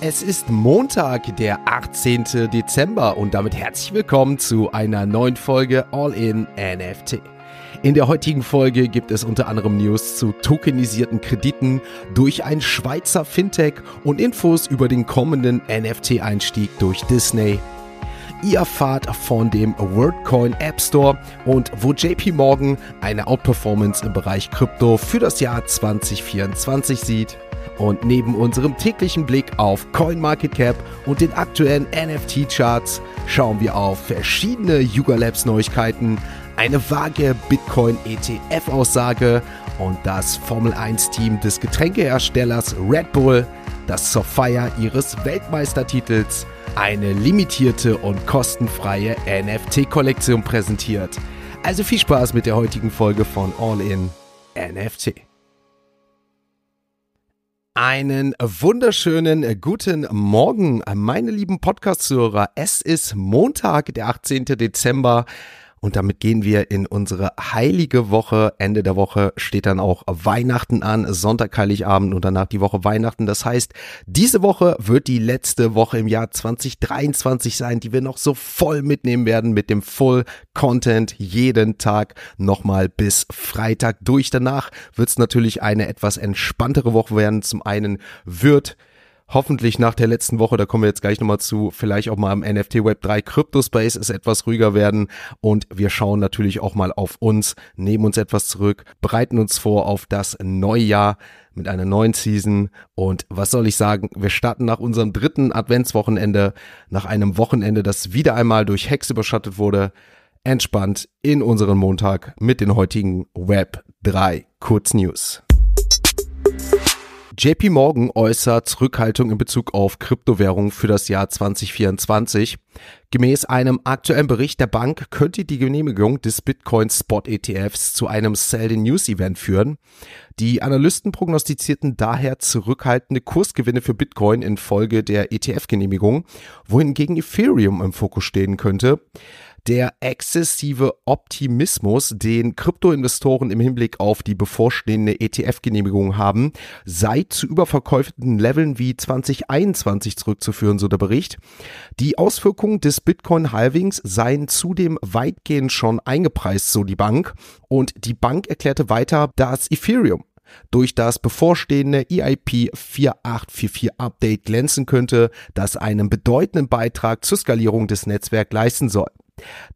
Es ist Montag, der 18. Dezember und damit herzlich willkommen zu einer neuen Folge All in NFT. In der heutigen Folge gibt es unter anderem News zu tokenisierten Krediten durch ein Schweizer Fintech und Infos über den kommenden NFT-Einstieg durch Disney. Ihr erfahrt von dem WordCoin App Store und wo JP Morgan eine Outperformance im Bereich Krypto für das Jahr 2024 sieht. Und neben unserem täglichen Blick auf CoinMarketCap und den aktuellen NFT-Charts schauen wir auf verschiedene Yuga Labs Neuigkeiten, eine vage Bitcoin-ETF-Aussage und das Formel 1-Team des Getränkeherstellers Red Bull, das zur Feier ihres Weltmeistertitels eine limitierte und kostenfreie NFT-Kollektion präsentiert. Also viel Spaß mit der heutigen Folge von All In NFT. Einen wunderschönen guten Morgen, meine lieben Podcast-Hörer. Es ist Montag, der 18. Dezember. Und damit gehen wir in unsere heilige Woche. Ende der Woche steht dann auch Weihnachten an, Sonntag, Heiligabend und danach die Woche Weihnachten. Das heißt, diese Woche wird die letzte Woche im Jahr 2023 sein, die wir noch so voll mitnehmen werden mit dem Full Content jeden Tag nochmal bis Freitag durch. Danach wird es natürlich eine etwas entspanntere Woche werden. Zum einen wird hoffentlich nach der letzten Woche, da kommen wir jetzt gleich nochmal zu, vielleicht auch mal im NFT Web 3 Cryptospace es etwas ruhiger werden. Und wir schauen natürlich auch mal auf uns, nehmen uns etwas zurück, bereiten uns vor auf das neue Jahr mit einer neuen Season. Und was soll ich sagen, wir starten nach unserem dritten Adventswochenende, nach einem Wochenende, das wieder einmal durch Hex überschattet wurde, entspannt in unseren Montag mit den heutigen Web 3 Kurznews. JP Morgan äußert Zurückhaltung in Bezug auf Kryptowährungen für das Jahr 2024. Gemäß einem aktuellen Bericht der Bank könnte die Genehmigung des Bitcoin Spot ETFs zu einem Sell the News Event führen. Die Analysten prognostizierten daher zurückhaltende Kursgewinne für Bitcoin infolge der ETF-Genehmigung, wohingegen Ethereum im Fokus stehen könnte der exzessive Optimismus, den Kryptoinvestoren im Hinblick auf die bevorstehende ETF-Genehmigung haben, sei zu überverkäuften Leveln wie 2021 zurückzuführen, so der Bericht. Die Auswirkungen des Bitcoin-Halvings seien zudem weitgehend schon eingepreist, so die Bank. Und die Bank erklärte weiter, dass Ethereum durch das bevorstehende EIP 4844 Update glänzen könnte, das einen bedeutenden Beitrag zur Skalierung des Netzwerks leisten soll.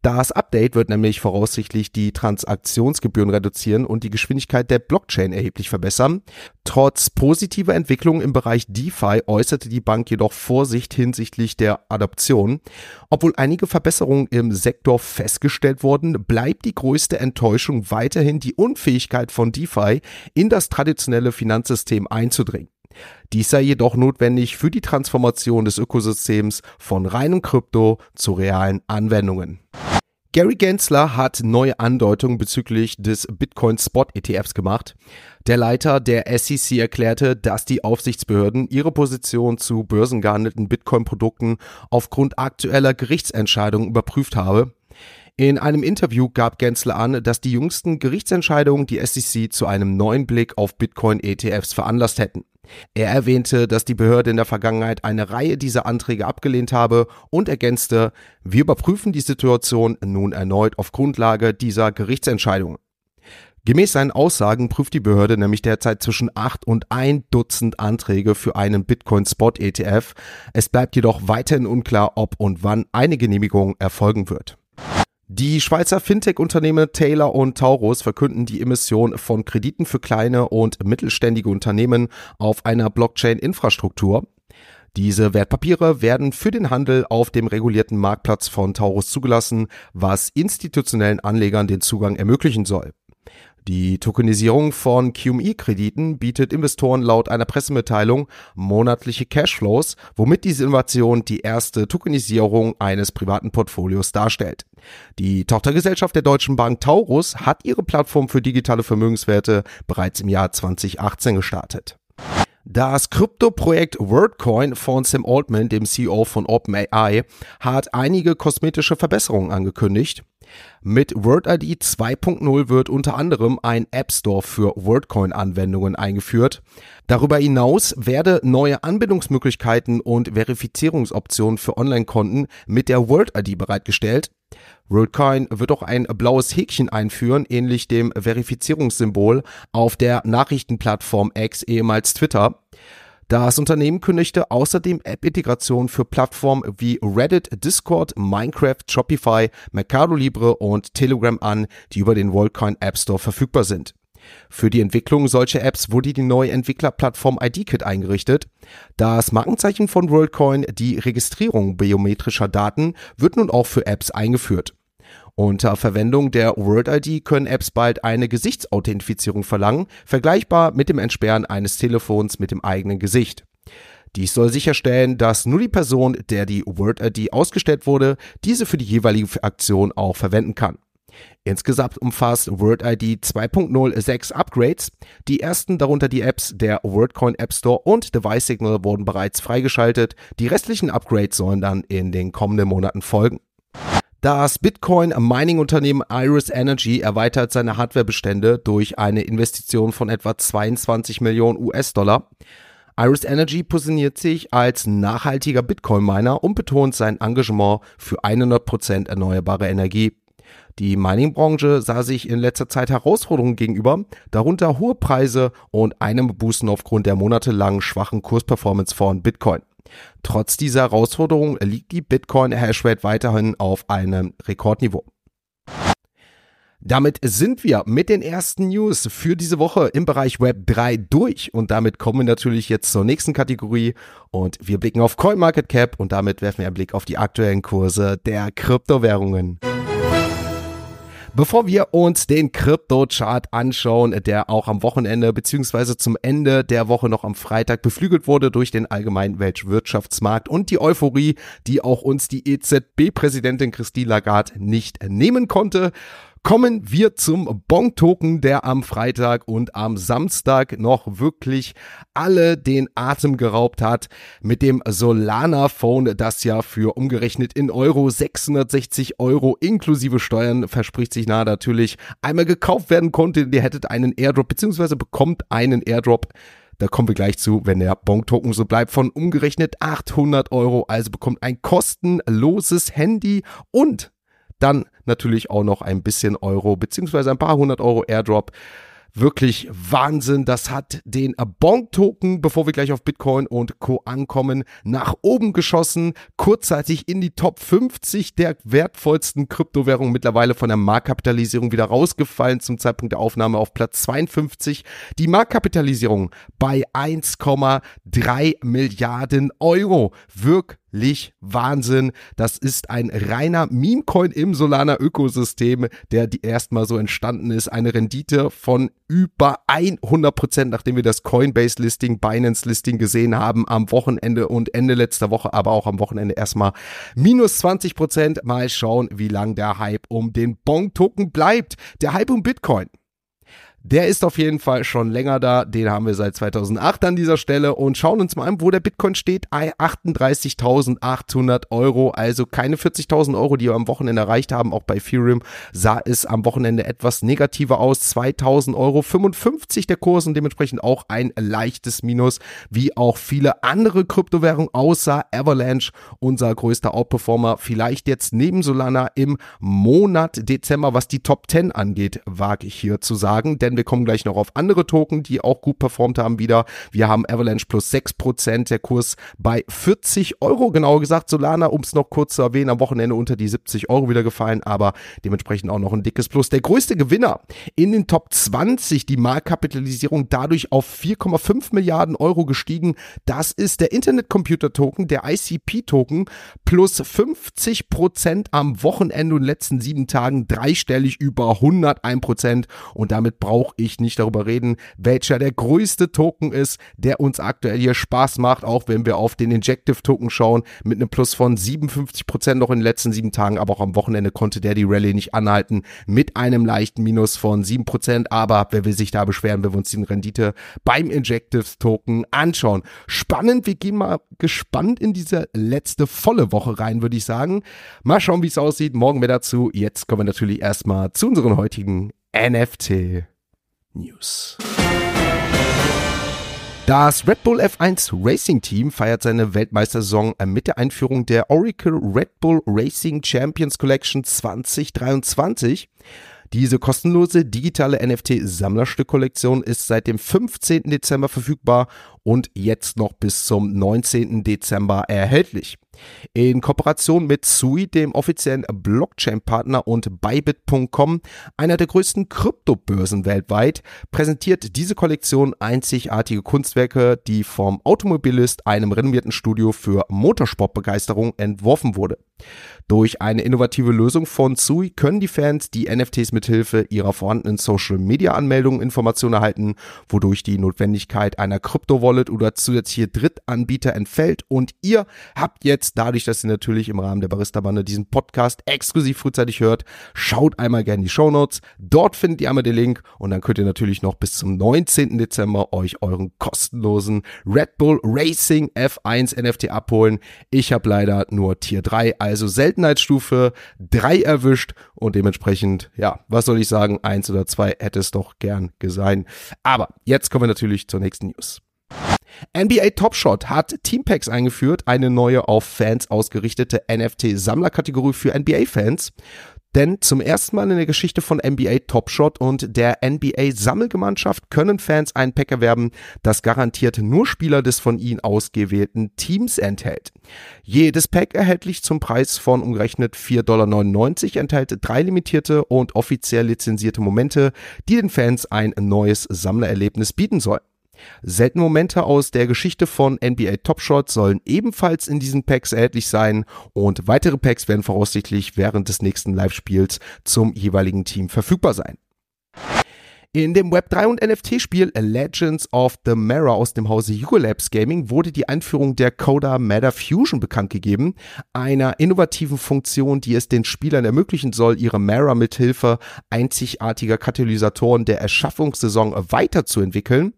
Das Update wird nämlich voraussichtlich die Transaktionsgebühren reduzieren und die Geschwindigkeit der Blockchain erheblich verbessern. Trotz positiver Entwicklungen im Bereich DeFi äußerte die Bank jedoch Vorsicht hinsichtlich der Adoption. Obwohl einige Verbesserungen im Sektor festgestellt wurden, bleibt die größte Enttäuschung weiterhin die Unfähigkeit von DeFi in das traditionelle Finanzsystem einzudringen. Dies sei jedoch notwendig für die Transformation des Ökosystems von reinem Krypto zu realen Anwendungen. Gary Gensler hat neue Andeutungen bezüglich des Bitcoin Spot ETFs gemacht. Der Leiter der SEC erklärte, dass die Aufsichtsbehörden ihre Position zu börsengehandelten Bitcoin-Produkten aufgrund aktueller Gerichtsentscheidungen überprüft habe. In einem Interview gab Gensler an, dass die jüngsten Gerichtsentscheidungen die SEC zu einem neuen Blick auf Bitcoin-ETFs veranlasst hätten. Er erwähnte, dass die Behörde in der Vergangenheit eine Reihe dieser Anträge abgelehnt habe und ergänzte, wir überprüfen die Situation nun erneut auf Grundlage dieser Gerichtsentscheidung. Gemäß seinen Aussagen prüft die Behörde nämlich derzeit zwischen acht und ein Dutzend Anträge für einen Bitcoin Spot ETF. Es bleibt jedoch weiterhin unklar, ob und wann eine Genehmigung erfolgen wird. Die Schweizer Fintech-Unternehmen Taylor und Taurus verkünden die Emission von Krediten für kleine und mittelständige Unternehmen auf einer Blockchain-Infrastruktur. Diese Wertpapiere werden für den Handel auf dem regulierten Marktplatz von Taurus zugelassen, was institutionellen Anlegern den Zugang ermöglichen soll. Die Tokenisierung von QMI-Krediten bietet Investoren laut einer Pressemitteilung monatliche Cashflows, womit diese Innovation die erste Tokenisierung eines privaten Portfolios darstellt. Die Tochtergesellschaft der Deutschen Bank Taurus hat ihre Plattform für digitale Vermögenswerte bereits im Jahr 2018 gestartet. Das Krypto-Projekt WordCoin von Sam Altman, dem CEO von OpenAI, hat einige kosmetische Verbesserungen angekündigt. Mit WordID 2.0 wird unter anderem ein App Store für WordCoin-Anwendungen eingeführt. Darüber hinaus werde neue Anbindungsmöglichkeiten und Verifizierungsoptionen für Online-Konten mit der WordID bereitgestellt. WorldCoin wird auch ein blaues Häkchen einführen, ähnlich dem Verifizierungssymbol auf der Nachrichtenplattform X, ehemals Twitter. Das Unternehmen kündigte außerdem App-Integration für Plattformen wie Reddit, Discord, Minecraft, Shopify, Mercado Libre und Telegram an, die über den WorldCoin App Store verfügbar sind. Für die Entwicklung solcher Apps wurde die neue Entwicklerplattform IDKit eingerichtet. Das Markenzeichen von WorldCoin, die Registrierung biometrischer Daten, wird nun auch für Apps eingeführt. Unter Verwendung der WorldID können Apps bald eine Gesichtsauthentifizierung verlangen, vergleichbar mit dem Entsperren eines Telefons mit dem eigenen Gesicht. Dies soll sicherstellen, dass nur die Person, der die WorldID ausgestellt wurde, diese für die jeweilige Aktion auch verwenden kann. Insgesamt umfasst WordID 2.0 sechs Upgrades. Die ersten, darunter die Apps der WordCoin App Store und Device Signal, wurden bereits freigeschaltet. Die restlichen Upgrades sollen dann in den kommenden Monaten folgen. Das Bitcoin-Mining-Unternehmen Iris Energy erweitert seine Hardwarebestände durch eine Investition von etwa 22 Millionen US-Dollar. Iris Energy positioniert sich als nachhaltiger Bitcoin-Miner und betont sein Engagement für 100% erneuerbare Energie. Die Mining-Branche sah sich in letzter Zeit Herausforderungen gegenüber, darunter hohe Preise und einem Boosten aufgrund der monatelangen schwachen Kursperformance von Bitcoin. Trotz dieser Herausforderung liegt die Bitcoin-Hashrate weiterhin auf einem Rekordniveau. Damit sind wir mit den ersten News für diese Woche im Bereich Web 3 durch und damit kommen wir natürlich jetzt zur nächsten Kategorie und wir blicken auf CoinMarketCap und damit werfen wir einen Blick auf die aktuellen Kurse der Kryptowährungen. Bevor wir uns den Krypto-Chart anschauen, der auch am Wochenende beziehungsweise zum Ende der Woche noch am Freitag beflügelt wurde durch den allgemeinen Weltwirtschaftsmarkt und die Euphorie, die auch uns die EZB-Präsidentin Christine Lagarde nicht nehmen konnte, Kommen wir zum Bon-Token, der am Freitag und am Samstag noch wirklich alle den Atem geraubt hat. Mit dem Solana Phone, das ja für umgerechnet in Euro 660 Euro inklusive Steuern verspricht sich nahe natürlich einmal gekauft werden konnte. Ihr hättet einen Airdrop beziehungsweise bekommt einen Airdrop. Da kommen wir gleich zu, wenn der Bon-Token so bleibt, von umgerechnet 800 Euro. Also bekommt ein kostenloses Handy und dann natürlich auch noch ein bisschen Euro beziehungsweise ein paar hundert Euro Airdrop wirklich Wahnsinn. Das hat den Bonk-Token, bevor wir gleich auf Bitcoin und Co. ankommen, nach oben geschossen. Kurzzeitig in die Top 50 der wertvollsten Kryptowährungen. Mittlerweile von der Marktkapitalisierung wieder rausgefallen. Zum Zeitpunkt der Aufnahme auf Platz 52. Die Marktkapitalisierung bei 1,3 Milliarden Euro. Wirklich Wahnsinn. Das ist ein reiner Meme-Coin im Solana-Ökosystem, der erstmal so entstanden ist. Eine Rendite von über 100 Prozent, nachdem wir das Coinbase-Listing, Binance-Listing gesehen haben am Wochenende und Ende letzter Woche, aber auch am Wochenende erstmal minus 20 Prozent. Mal schauen, wie lang der Hype um den Bong-Token bleibt. Der Hype um Bitcoin der ist auf jeden Fall schon länger da. Den haben wir seit 2008 an dieser Stelle und schauen uns mal an, wo der Bitcoin steht. 38.800 Euro, also keine 40.000 Euro, die wir am Wochenende erreicht haben. Auch bei Ethereum sah es am Wochenende etwas negativer aus. 2.000 Euro 55 der Kurs und dementsprechend auch ein leichtes Minus, wie auch viele andere Kryptowährungen außer Avalanche, unser größter Outperformer. Vielleicht jetzt neben Solana im Monat Dezember, was die Top 10 angeht, wage ich hier zu sagen, denn werden. Wir kommen gleich noch auf andere Token, die auch gut performt haben wieder. Wir haben Avalanche plus 6%, der Kurs bei 40 Euro, genauer gesagt. Solana, um es noch kurz zu erwähnen, am Wochenende unter die 70 Euro wieder gefallen, aber dementsprechend auch noch ein dickes Plus. Der größte Gewinner in den Top 20, die Marktkapitalisierung dadurch auf 4,5 Milliarden Euro gestiegen. Das ist der Internet Computer Token, der ICP Token, plus 50% am Wochenende und letzten sieben Tagen dreistellig über 101% und damit braucht brauche ich nicht darüber reden, welcher der größte Token ist, der uns aktuell hier Spaß macht, auch wenn wir auf den Injective Token schauen, mit einem Plus von 57% noch in den letzten sieben Tagen, aber auch am Wochenende konnte der die Rallye nicht anhalten, mit einem leichten Minus von 7%, aber wer will sich da beschweren, wenn wir uns die Rendite beim Injective Token anschauen. Spannend, wir gehen mal gespannt in diese letzte volle Woche rein, würde ich sagen. Mal schauen, wie es aussieht, morgen mehr dazu. Jetzt kommen wir natürlich erstmal zu unseren heutigen NFT News. Das Red Bull F1 Racing Team feiert seine Weltmeistersaison mit der Einführung der Oracle Red Bull Racing Champions Collection 2023. Diese kostenlose digitale NFT-Sammlerstück-Kollektion ist seit dem 15. Dezember verfügbar und jetzt noch bis zum 19. Dezember erhältlich. In Kooperation mit Sui, dem offiziellen Blockchain-Partner und Bybit.com, einer der größten Kryptobörsen weltweit, präsentiert diese Kollektion einzigartige Kunstwerke, die vom Automobilist, einem renommierten Studio für Motorsportbegeisterung, entworfen wurde. Durch eine innovative Lösung von Sui können die Fans die NFTs mithilfe ihrer vorhandenen Social-Media-Anmeldungen Informationen erhalten, wodurch die Notwendigkeit einer Krypto-Wallet oder zusätzliche Drittanbieter entfällt und ihr habt jetzt jetzt dadurch, dass ihr natürlich im Rahmen der Barista-Bande diesen Podcast exklusiv frühzeitig hört, schaut einmal gerne die Show Notes. Dort findet ihr einmal den Link und dann könnt ihr natürlich noch bis zum 19. Dezember euch euren kostenlosen Red Bull Racing F1 NFT abholen. Ich habe leider nur Tier 3, also Seltenheitsstufe 3 erwischt und dementsprechend, ja, was soll ich sagen, 1 oder 2 hätte es doch gern gesehen. Aber jetzt kommen wir natürlich zur nächsten News. NBA Top Shot hat Teampacks eingeführt, eine neue auf Fans ausgerichtete NFT-Sammlerkategorie für NBA-Fans. Denn zum ersten Mal in der Geschichte von NBA Top Shot und der NBA Sammelgemeinschaft können Fans ein Pack erwerben, das garantiert nur Spieler des von ihnen ausgewählten Teams enthält. Jedes Pack erhältlich zum Preis von umgerechnet 4,99 Dollar enthält drei limitierte und offiziell lizenzierte Momente, die den Fans ein neues Sammlererlebnis bieten sollen. Seltene Momente aus der Geschichte von NBA Top Shot sollen ebenfalls in diesen Packs erhältlich sein und weitere Packs werden voraussichtlich während des nächsten Live-Spiels zum jeweiligen Team verfügbar sein. In dem Web3 und NFT-Spiel Legends of the Mara aus dem Hause Hugo Labs Gaming wurde die Einführung der Coda Matter Fusion bekannt gegeben, einer innovativen Funktion, die es den Spielern ermöglichen soll, ihre Mara mithilfe einzigartiger Katalysatoren der Erschaffungssaison weiterzuentwickeln.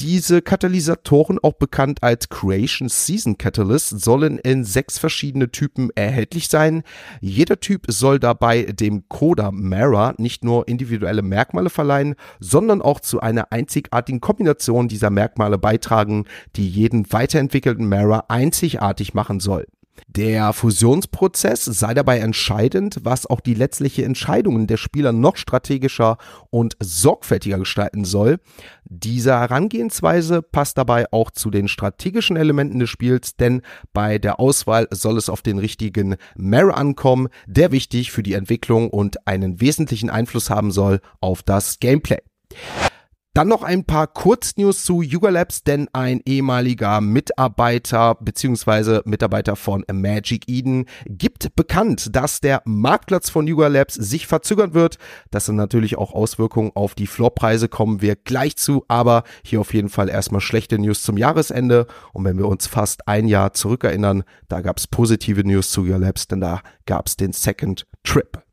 Diese Katalysatoren, auch bekannt als Creation Season Catalyst, sollen in sechs verschiedene Typen erhältlich sein. Jeder Typ soll dabei dem Coda Mara nicht nur individuelle Merkmale verleihen, sondern auch zu einer einzigartigen Kombination dieser Merkmale beitragen, die jeden weiterentwickelten Mara einzigartig machen soll. Der Fusionsprozess sei dabei entscheidend, was auch die letztliche Entscheidungen der Spieler noch strategischer und sorgfältiger gestalten soll. Diese Herangehensweise passt dabei auch zu den strategischen Elementen des Spiels, denn bei der Auswahl soll es auf den richtigen Mare ankommen, der wichtig für die Entwicklung und einen wesentlichen Einfluss haben soll auf das Gameplay. Dann noch ein paar Kurznews zu Yuga Labs, denn ein ehemaliger Mitarbeiter bzw. Mitarbeiter von Magic Eden gibt bekannt, dass der Marktplatz von Yuga Labs sich verzögern wird. Das sind natürlich auch Auswirkungen auf die Floorpreise, kommen wir gleich zu, aber hier auf jeden Fall erstmal schlechte News zum Jahresende. Und wenn wir uns fast ein Jahr zurückerinnern, da gab es positive News zu Yuga Labs, denn da gab es den Second Trip.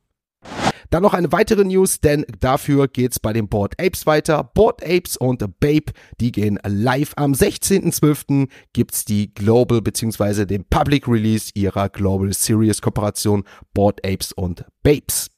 Dann noch eine weitere News, denn dafür geht's bei den Board Apes weiter. Board Apes und Babe, die gehen live. Am 16.12. gibt's die Global bzw. den Public Release ihrer Global Series Kooperation Board Apes und Babes.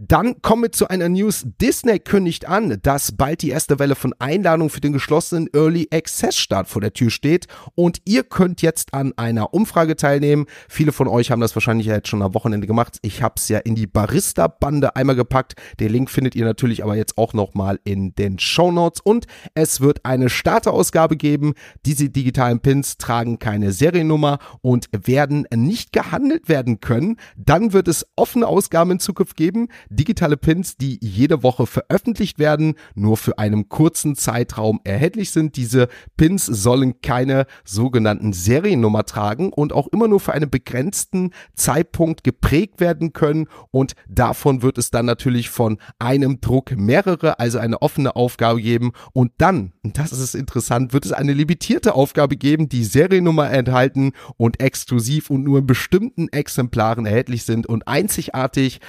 Dann kommen wir zu einer News. Disney kündigt an, dass bald die erste Welle von Einladungen für den geschlossenen Early Access Start vor der Tür steht und ihr könnt jetzt an einer Umfrage teilnehmen. Viele von euch haben das wahrscheinlich jetzt schon am Wochenende gemacht. Ich habe es ja in die Barista Bande einmal gepackt. Den Link findet ihr natürlich aber jetzt auch nochmal in den Show Notes und es wird eine Starterausgabe geben. Diese digitalen Pins tragen keine Seriennummer und werden nicht gehandelt werden können. Dann wird es offene Ausgaben in Zukunft geben digitale Pins, die jede Woche veröffentlicht werden, nur für einen kurzen Zeitraum erhältlich sind. Diese Pins sollen keine sogenannten Seriennummer tragen und auch immer nur für einen begrenzten Zeitpunkt geprägt werden können und davon wird es dann natürlich von einem Druck mehrere, also eine offene Aufgabe geben und dann, das ist interessant, wird es eine limitierte Aufgabe geben, die Seriennummer enthalten und exklusiv und nur in bestimmten Exemplaren erhältlich sind und einzigartig.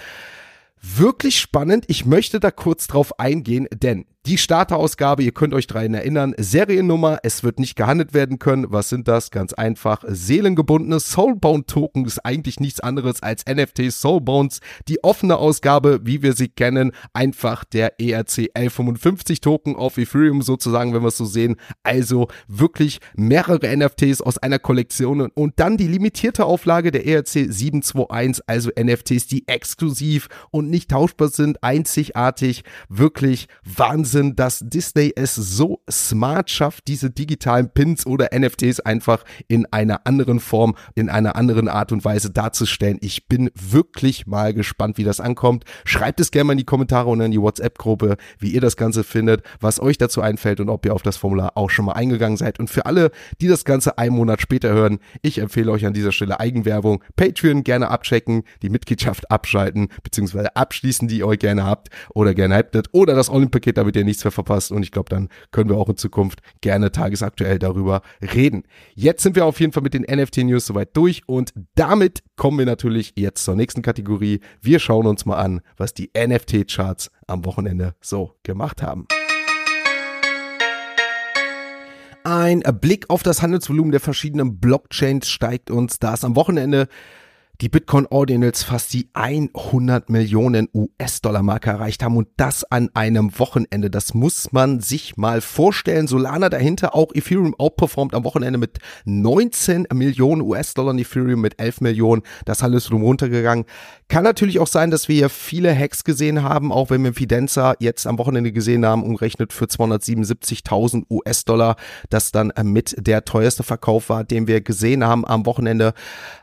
Wirklich spannend. Ich möchte da kurz drauf eingehen, denn die Starterausgabe, ihr könnt euch daran erinnern, Seriennummer, es wird nicht gehandelt werden können. Was sind das? Ganz einfach. Seelengebundene Soulbound Token ist eigentlich nichts anderes als NFT Soulbounds. Die offene Ausgabe, wie wir sie kennen, einfach der ERC 1155 Token auf Ethereum sozusagen, wenn wir es so sehen. Also wirklich mehrere NFTs aus einer Kollektion und dann die limitierte Auflage der ERC 721, also NFTs, die exklusiv und nicht tauschbar sind, einzigartig, wirklich Wahnsinn Wahnsinn, dass Disney es so smart schafft, diese digitalen Pins oder NFTs einfach in einer anderen Form, in einer anderen Art und Weise darzustellen. Ich bin wirklich mal gespannt, wie das ankommt. Schreibt es gerne mal in die Kommentare und in die WhatsApp-Gruppe, wie ihr das Ganze findet, was euch dazu einfällt und ob ihr auf das Formular auch schon mal eingegangen seid. Und für alle, die das Ganze einen Monat später hören, ich empfehle euch an dieser Stelle Eigenwerbung. Patreon gerne abchecken, die Mitgliedschaft abschalten, beziehungsweise abschließen, die ihr euch gerne habt oder gerne hättet oder das All-In-Paket, damit ihr nichts mehr verpasst. Und ich glaube, dann können wir auch in Zukunft gerne tagesaktuell darüber reden. Jetzt sind wir auf jeden Fall mit den NFT-News soweit durch und damit kommen wir natürlich jetzt zur nächsten Kategorie. Wir schauen uns mal an, was die NFT-Charts am Wochenende so gemacht haben. Ein Blick auf das Handelsvolumen der verschiedenen Blockchains steigt uns, da es am Wochenende die Bitcoin Ordinals fast die 100 Millionen US-Dollar-Marke erreicht haben und das an einem Wochenende. Das muss man sich mal vorstellen. Solana dahinter, auch Ethereum outperformt am Wochenende mit 19 Millionen US-Dollar, Ethereum mit 11 Millionen. Das alles runtergegangen. Kann natürlich auch sein, dass wir hier viele Hacks gesehen haben, auch wenn wir Fidenza jetzt am Wochenende gesehen haben, umgerechnet für 277.000 US-Dollar, das dann mit der teuerste Verkauf war, den wir gesehen haben am Wochenende.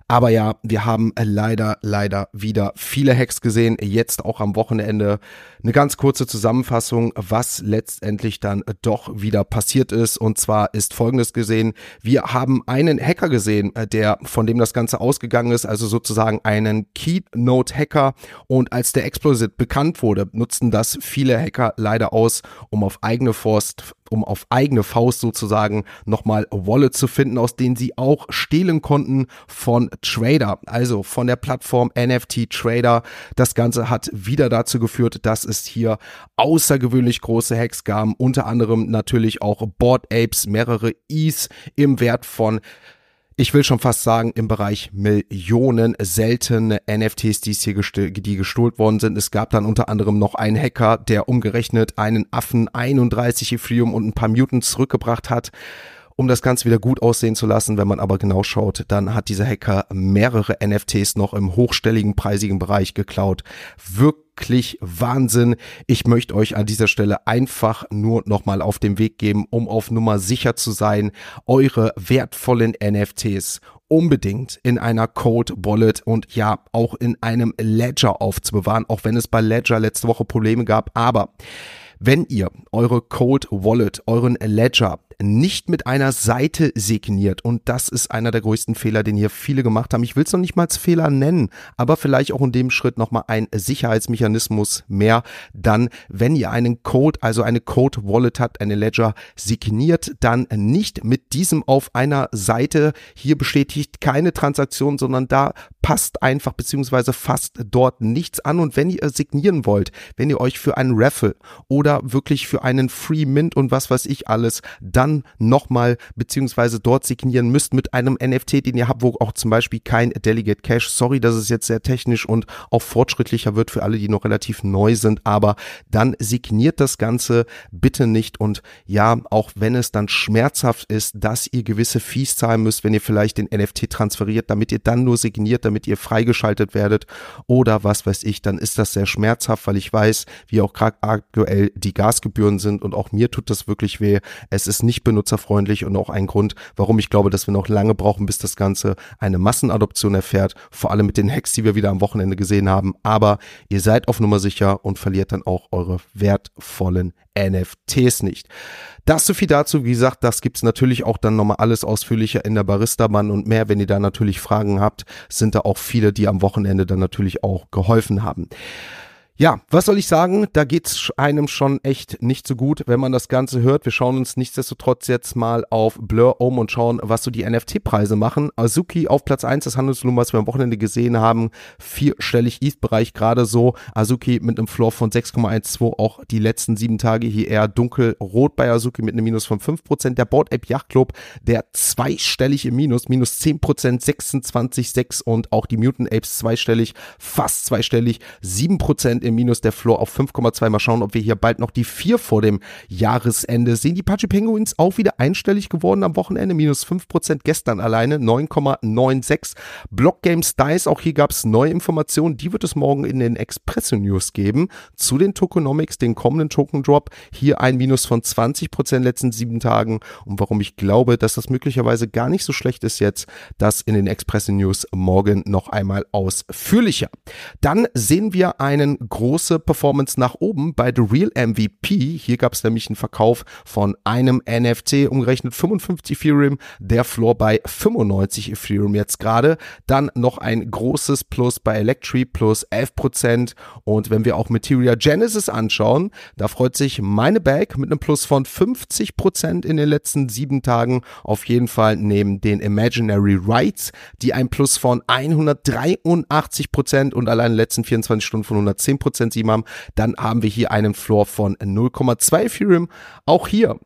Aber ja, wir haben leider, leider wieder viele Hacks gesehen. Jetzt auch am Wochenende eine ganz kurze Zusammenfassung, was letztendlich dann doch wieder passiert ist. Und zwar ist Folgendes gesehen. Wir haben einen Hacker gesehen, der, von dem das Ganze ausgegangen ist, also sozusagen einen Keynote-Hacker. Und als der Explosit bekannt wurde, nutzten das viele Hacker leider aus, um auf eigene Forst um auf eigene Faust sozusagen nochmal Wallet zu finden, aus denen sie auch stehlen konnten von Trader, also von der Plattform NFT Trader. Das Ganze hat wieder dazu geführt, dass es hier außergewöhnlich große Hacks gab, unter anderem natürlich auch Board Apes, mehrere E's im Wert von ich will schon fast sagen, im Bereich Millionen seltene NFTs, die hier gestohlen, die gestohlen worden sind. Es gab dann unter anderem noch einen Hacker, der umgerechnet einen Affen 31 Ethereum und ein paar Mutants zurückgebracht hat um das Ganze wieder gut aussehen zu lassen. Wenn man aber genau schaut, dann hat dieser Hacker mehrere NFTs noch im hochstelligen, preisigen Bereich geklaut. Wirklich Wahnsinn. Ich möchte euch an dieser Stelle einfach nur nochmal auf den Weg geben, um auf Nummer sicher zu sein, eure wertvollen NFTs unbedingt in einer Code Wallet und ja auch in einem Ledger aufzubewahren, auch wenn es bei Ledger letzte Woche Probleme gab. Aber wenn ihr eure Code Wallet, euren Ledger nicht mit einer Seite signiert. Und das ist einer der größten Fehler, den hier viele gemacht haben. Ich will es noch nicht mal als Fehler nennen, aber vielleicht auch in dem Schritt nochmal ein Sicherheitsmechanismus mehr. Dann, wenn ihr einen Code, also eine Code Wallet habt, eine Ledger signiert, dann nicht mit diesem auf einer Seite. Hier bestätigt keine Transaktion, sondern da passt einfach beziehungsweise fasst dort nichts an. Und wenn ihr signieren wollt, wenn ihr euch für einen Raffle oder wirklich für einen Free Mint und was weiß ich alles, dann nochmal beziehungsweise dort signieren müsst mit einem NFT, den ihr habt, wo auch zum Beispiel kein Delegate Cash. Sorry, dass es jetzt sehr technisch und auch fortschrittlicher wird für alle, die noch relativ neu sind, aber dann signiert das Ganze bitte nicht und ja, auch wenn es dann schmerzhaft ist, dass ihr gewisse Fees zahlen müsst, wenn ihr vielleicht den NFT transferiert, damit ihr dann nur signiert, damit ihr freigeschaltet werdet oder was weiß ich, dann ist das sehr schmerzhaft, weil ich weiß, wie auch gerade aktuell die Gasgebühren sind und auch mir tut das wirklich weh. Es ist nicht benutzerfreundlich und auch ein Grund, warum ich glaube, dass wir noch lange brauchen, bis das Ganze eine Massenadoption erfährt, vor allem mit den Hacks, die wir wieder am Wochenende gesehen haben. Aber ihr seid auf Nummer sicher und verliert dann auch eure wertvollen NFTs nicht. Das so viel dazu. Wie gesagt, das gibt's natürlich auch dann nochmal alles ausführlicher in der Barista-Bahn und mehr. Wenn ihr da natürlich Fragen habt, sind da auch viele, die am Wochenende dann natürlich auch geholfen haben. Ja, was soll ich sagen? Da geht's einem schon echt nicht so gut, wenn man das Ganze hört. Wir schauen uns nichtsdestotrotz jetzt mal auf Blur um und schauen, was so die NFT-Preise machen. Azuki auf Platz 1 des Handelsvolumens, was wir am Wochenende gesehen haben. Vierstellig ETH-Bereich gerade so. Azuki mit einem Floor von 6,12. Auch die letzten sieben Tage hier eher dunkelrot bei Azuki mit einem Minus von 5%. Der Board App Yacht Club, der zweistellig im Minus, minus 10%, 26,6 und auch die Mutant Apes zweistellig, fast zweistellig, 7% im Minus, der Floor auf 5,2. Mal schauen, ob wir hier bald noch die 4 vor dem Jahresende sehen. Die Pachi Penguins auch wieder einstellig geworden am Wochenende, minus 5% gestern alleine, 9,96. Block Games Dice, auch hier gab es neue Informationen, die wird es morgen in den Expresso News geben. Zu den Tokenomics, den kommenden Token Drop, hier ein Minus von 20% in den letzten sieben Tagen. Und warum ich glaube, dass das möglicherweise gar nicht so schlecht ist jetzt, das in den Expresso News morgen noch einmal ausführlicher. Dann sehen wir einen große Performance nach oben bei The Real MVP. Hier gab es nämlich einen Verkauf von einem NFT, umgerechnet 55 Ethereum, der Floor bei 95 Ethereum jetzt gerade. Dann noch ein großes Plus bei Electri plus 11% und wenn wir auch Materia Genesis anschauen, da freut sich meine Bag mit einem Plus von 50% in den letzten sieben Tagen auf jeden Fall neben den Imaginary Rights, die ein Plus von 183% und allein in den letzten 24 Stunden von 110% Prozent Sieben haben, dann haben wir hier einen Floor von 0,2 Ethereum. Auch hier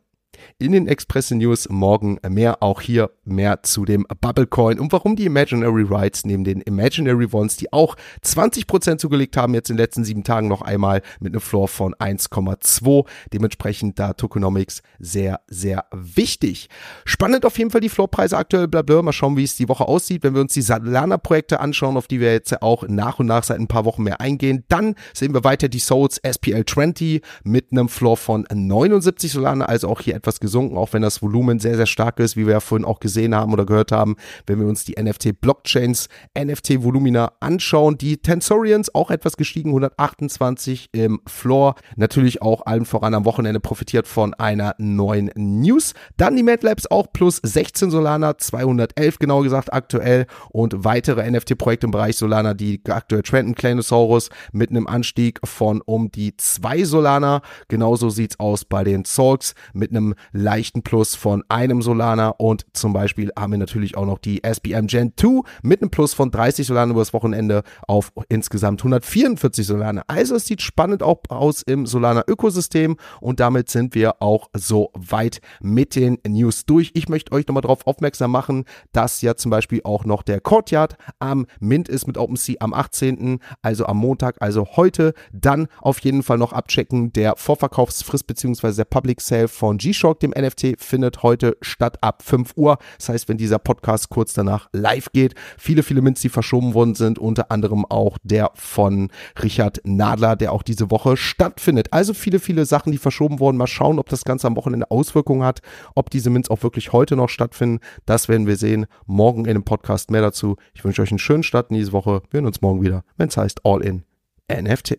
in den Express News morgen mehr. Auch hier mehr zu dem Bubblecoin und warum die Imaginary Rights neben den Imaginary Ones, die auch 20% zugelegt haben, jetzt in den letzten sieben Tagen noch einmal mit einem Floor von 1,2. Dementsprechend da Tokenomics sehr, sehr wichtig. Spannend auf jeden Fall die Floorpreise aktuell, bla bla. Mal schauen, wie es die Woche aussieht. Wenn wir uns die Solana-Projekte anschauen, auf die wir jetzt auch nach und nach seit ein paar Wochen mehr eingehen, dann sehen wir weiter die Souls SPL 20 mit einem Floor von 79 Solana, also auch hier etwas gesunken, auch wenn das Volumen sehr, sehr stark ist, wie wir ja vorhin auch gesehen haben oder gehört haben, wenn wir uns die NFT-Blockchains, NFT-Volumina anschauen. Die Tensorians auch etwas gestiegen, 128 im Floor. Natürlich auch allen voran am Wochenende profitiert von einer neuen News. Dann die MadLabs auch plus 16 Solana, 211 genau gesagt aktuell und weitere NFT-Projekte im Bereich Solana, die aktuell Trenton Clanosaurus mit einem Anstieg von um die 2 Solana. Genauso sieht's aus bei den Solks mit einem leichten Plus von einem Solana und zum Beispiel haben wir natürlich auch noch die SBM Gen 2 mit einem Plus von 30 Solana über das Wochenende auf insgesamt 144 Solana. Also es sieht spannend auch aus im Solana Ökosystem und damit sind wir auch so weit mit den News durch. Ich möchte euch nochmal darauf aufmerksam machen, dass ja zum Beispiel auch noch der Courtyard am Mint ist mit OpenSea am 18., also am Montag, also heute. Dann auf jeden Fall noch abchecken der Vorverkaufsfrist bzw. der Public Sale von G-Shock, dem NFT, findet heute statt ab 5 Uhr. Das heißt, wenn dieser Podcast kurz danach live geht, viele, viele Mints, die verschoben worden sind, unter anderem auch der von Richard Nadler, der auch diese Woche stattfindet. Also viele, viele Sachen, die verschoben wurden. Mal schauen, ob das Ganze am Wochenende Auswirkungen hat, ob diese Mints auch wirklich heute noch stattfinden. Das werden wir sehen. Morgen in dem Podcast mehr dazu. Ich wünsche euch einen schönen Start in diese Woche. Wir hören uns morgen wieder, wenn es heißt All in NFT.